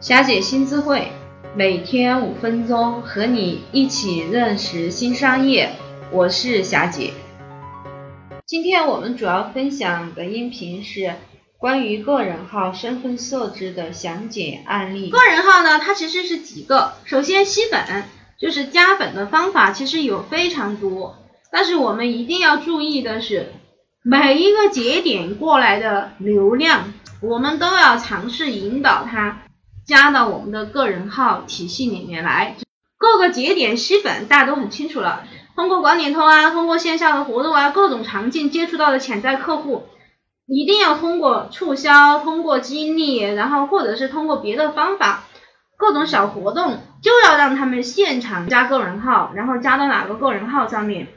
霞姐新智慧，每天五分钟，和你一起认识新商业。我是霞姐。今天我们主要分享的音频是关于个人号身份设置的详解案例。个人号呢，它其实是几个，首先吸粉，就是加粉的方法，其实有非常多，但是我们一定要注意的是，每一个节点过来的流量，我们都要尝试引导它加到我们的个人号体系里面来。各个节点吸粉，大家都很清楚了。通过广点通啊，通过线下的活动啊，各种场景接触到的潜在客户，一定要通过促销，通过激励，然后或者是通过别的方法，各种小活动，就要让他们现场加个人号，然后加到哪个个人号上面。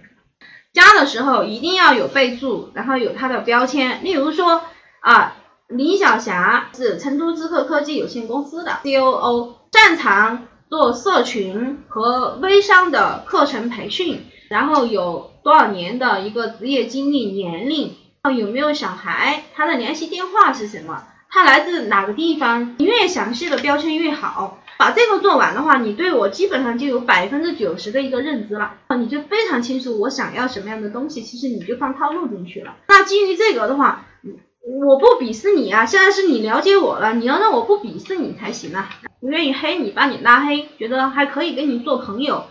加的时候一定要有备注，然后有它的标签，例如说啊，李晓霞是成都知客科技有限公司的 COO，擅长做社群和微商的课程培训，然后有多少年的一个职业经历、年龄，有没有小孩，他的联系电话是什么，他来自哪个地方，越详细的标签越好。把这个做完的话，你对我基本上就有百分之九十的一个认知了，你就非常清楚我想要什么样的东西，其实你就放套路进去了。那基于这个的话，我不鄙视你啊，现在是你了解我了，你要让我不鄙视你才行啊。不愿意黑你，把你拉黑，觉得还可以跟你做朋友。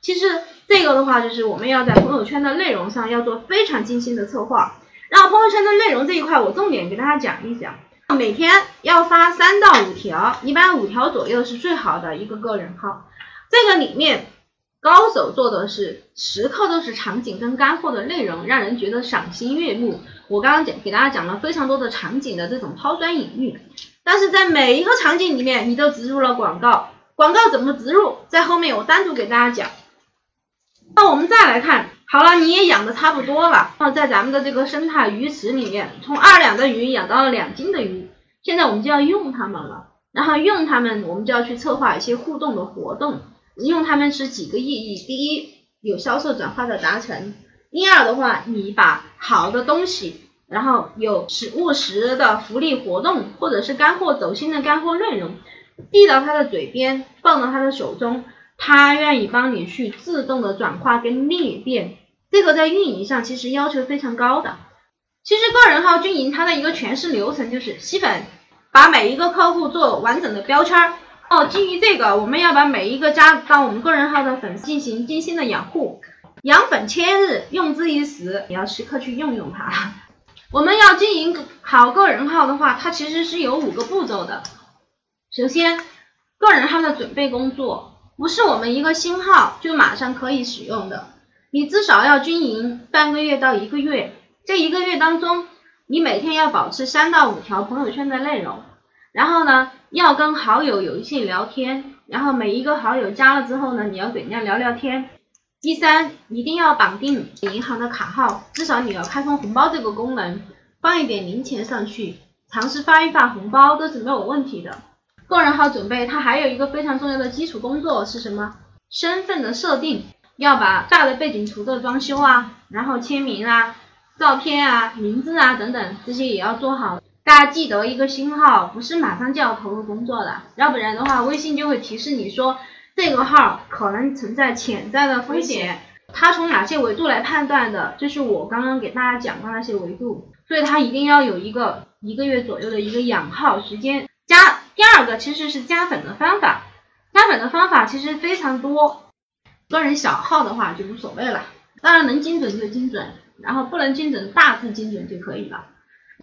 其实这个的话，就是我们要在朋友圈的内容上要做非常精心的策划。然后朋友圈的内容这一块，我重点给大家讲一讲。每天要发三到五条，一般五条左右是最好的一个个人号。这个里面高手做的是时刻都是场景跟干货的内容，让人觉得赏心悦目。我刚刚讲给大家讲了非常多的场景的这种抛砖引玉，但是在每一个场景里面，你都植入了广告。广告怎么植入，在后面我单独给大家讲。那我们再来看。好了，你也养的差不多了。那在咱们的这个生态鱼池里面，从二两的鱼养到了两斤的鱼，现在我们就要用它们了。然后用它们，我们就要去策划一些互动的活动。用它们是几个意义：第一，有销售转化的达成；第二的话，你把好的东西，然后有实务实的福利活动，或者是干货走心的干货内容，递到他的嘴边，放到他的手中。他愿意帮你去自动的转化跟裂变，这个在运营上其实要求非常高的。其实个人号运营它的一个全式流程就是吸粉，把每一个客户做完整的标签儿。哦，基于这个，我们要把每一个加到我们个人号的粉丝进行精心的养护，养粉千日，用之一时，你要时刻去用用它。我们要经营好个人号的话，它其实是有五个步骤的。首先，个人号的准备工作。不是我们一个新号就马上可以使用的，你至少要经营半个月到一个月，这一个月当中，你每天要保持三到五条朋友圈的内容，然后呢，要跟好友有一些聊天，然后每一个好友加了之后呢，你要跟人家聊聊天。第三，一定要绑定银行的卡号，至少你要开通红包这个功能，放一点零钱上去，尝试发一发红包都是没有问题的。个人号准备，它还有一个非常重要的基础工作是什么？身份的设定，要把大的背景图的装修啊，然后签名啊、照片啊、名字啊等等这些也要做好。大家记得，一个新号不是马上就要投入工作的，要不然的话，微信就会提示你说这个号可能存在潜在的风险。它从哪些维度来判断的？就是我刚刚给大家讲的那些维度，所以它一定要有一个一个月左右的一个养号时间。加第二个其实是加粉的方法，加粉的方法其实非常多，个人小号的话就无所谓了，当然能精准就精准，然后不能精准大致精准就可以了。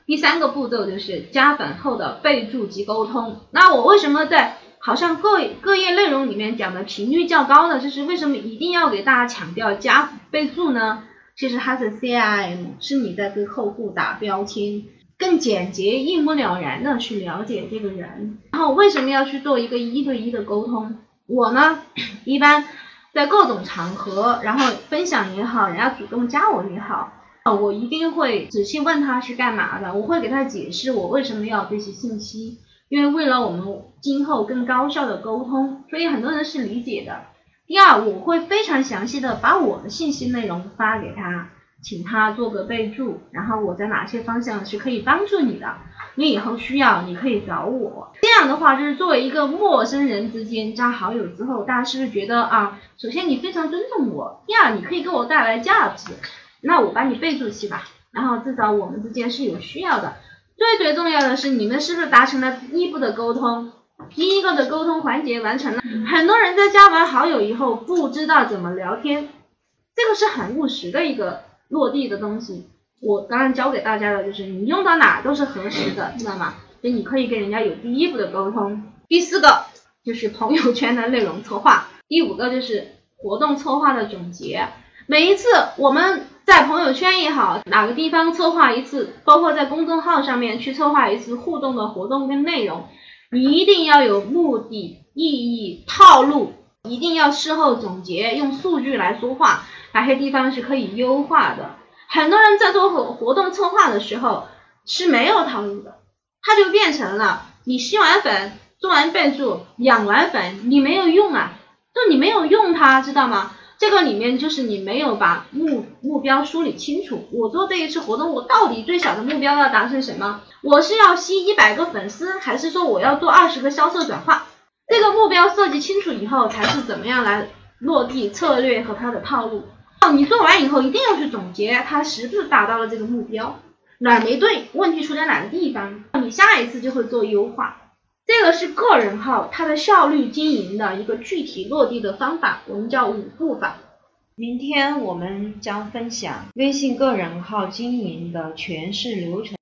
第三个步骤就是加粉后的备注及沟通。那我为什么在好像各各页内容里面讲的频率较高的，就是为什么一定要给大家强调加备注呢？其实它是 CRM，是你在给客户打标签。更简洁、一目了然的去了解这个人，然后为什么要去做一个一对一的沟通？我呢，一般在各种场合，然后分享也好，人家主动加我也好，啊我一定会仔细问他是干嘛的，我会给他解释我为什么要这些信息，因为为了我们今后更高效的沟通，所以很多人是理解的。第二，我会非常详细的把我的信息内容发给他。请他做个备注，然后我在哪些方向是可以帮助你的？你以后需要你可以找我。这样的话，就是作为一个陌生人之间加好友之后，大家是不是觉得啊，首先你非常尊重我，第二你可以给我带来价值，那我把你备注起吧，然后至少我们之间是有需要的。最最重要的是，你们是不是达成了第一步的沟通？第一个的沟通环节完成了。很多人在加完好友以后不知道怎么聊天，这个是很务实的一个落地的东西。我刚刚教给大家的就是你用到哪都是合适的，知道吗？所以你可以跟人家有第一步的沟通。第四个就是朋友圈的内容策划，第五个就是活动策划的总结。每一次我们在朋友圈也好，哪个地方策划一次，包括在公众号上面去策划一次互动的活动跟内容，你一定要有目的、意义、套路，一定要事后总结，用数据来说话，哪些地方是可以优化的。很多人在做活活动策划的时候是没有套路的，它就变成了你吸完粉、做完备注、养完粉，你没有用啊，就你没有用它，知道吗？这个里面就是你没有把目目标梳理清楚。我做这一次活动，我到底最小的目标要达成什么？我是要吸一百个粉丝，还是说我要做二十个销售转化？这个目标设计清楚以后，才是怎么样来落地策略和它的套路。哦你做完以后一定要去总结，它是不是达到了这个目标，哪没对，问题出在哪个地方，你下一次就会做优化。这个是个人号它的效率经营的一个具体落地的方法，我们叫五步法。明天我们将分享微信个人号经营的全市流程。